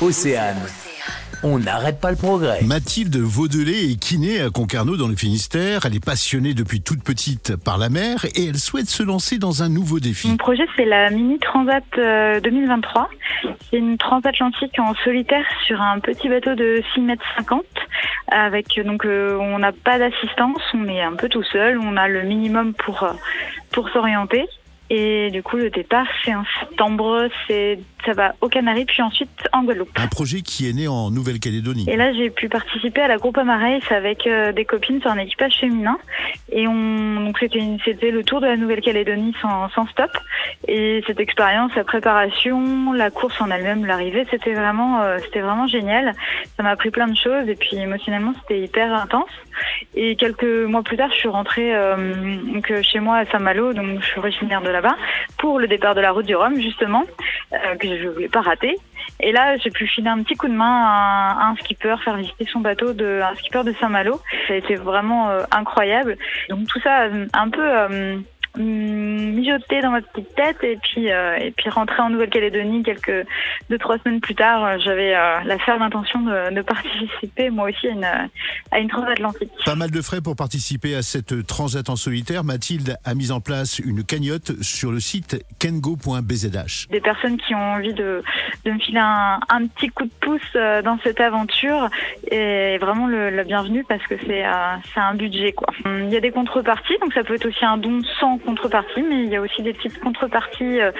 Océane. On n'arrête pas le progrès. Mathilde Vaudelet est kiné à Concarneau dans le Finistère. Elle est passionnée depuis toute petite par la mer et elle souhaite se lancer dans un nouveau défi. Mon projet, c'est la Mini Transat euh, 2023. C'est une transatlantique en solitaire sur un petit bateau de 6 mètres 50. Avec donc, euh, on n'a pas d'assistance, on est un peu tout seul. On a le minimum pour euh, pour s'orienter. Et du coup, le départ, c'est en septembre, c'est, ça va aux Canaries, puis ensuite en Guadeloupe. Un projet qui est né en Nouvelle-Calédonie. Et là, j'ai pu participer à la groupe Race avec euh, des copines sur un équipage féminin. Et on, donc c'était, une- c'était le tour de la Nouvelle-Calédonie sans, sans stop. Et cette expérience, la préparation, la course en elle-même, l'arrivée, c'était vraiment, euh, c'était vraiment génial. Ça m'a appris plein de choses. Et puis émotionnellement, c'était hyper intense. Et quelques mois plus tard, je suis rentrée euh, euh, chez moi à Saint-Malo, donc je suis originaire de là-bas, pour le départ de la route du Rhum, justement, euh, que je voulais pas rater. Et là, j'ai pu filer un petit coup de main à, un- skipper, faire visiter son bateau de un skipper de Saint-Malo. Ça a été vraiment incroyable. Donc tout ça, un peu euh, hum, mijoté dans ma petite tête, et puis euh, et puis rentrer en Nouvelle-Calédonie quelques deux trois semaines plus tard, euh, j'avais euh, la ferme intention de, de participer moi aussi à une à une transatlantique. Pas mal de frais pour participer à cette transat en solitaire. Mathilde a mis en place une cagnotte sur le site kengo.bzh. des personnes qui ont envie de, de me filer un, un petit coup de pouce euh, dans cette aventure est vraiment le, la bienvenue parce que c'est euh, c'est un budget quoi. Il y a des contreparties donc ça peut être aussi un don sans contrepartie mais il y a aussi des petites contreparties euh,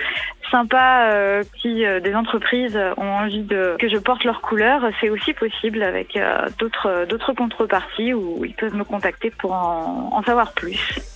sympas euh, qui euh, des entreprises ont envie de que je porte leur couleur c'est aussi possible avec euh, d'autres d'autres contreparties où ils peuvent me contacter pour en, en savoir plus.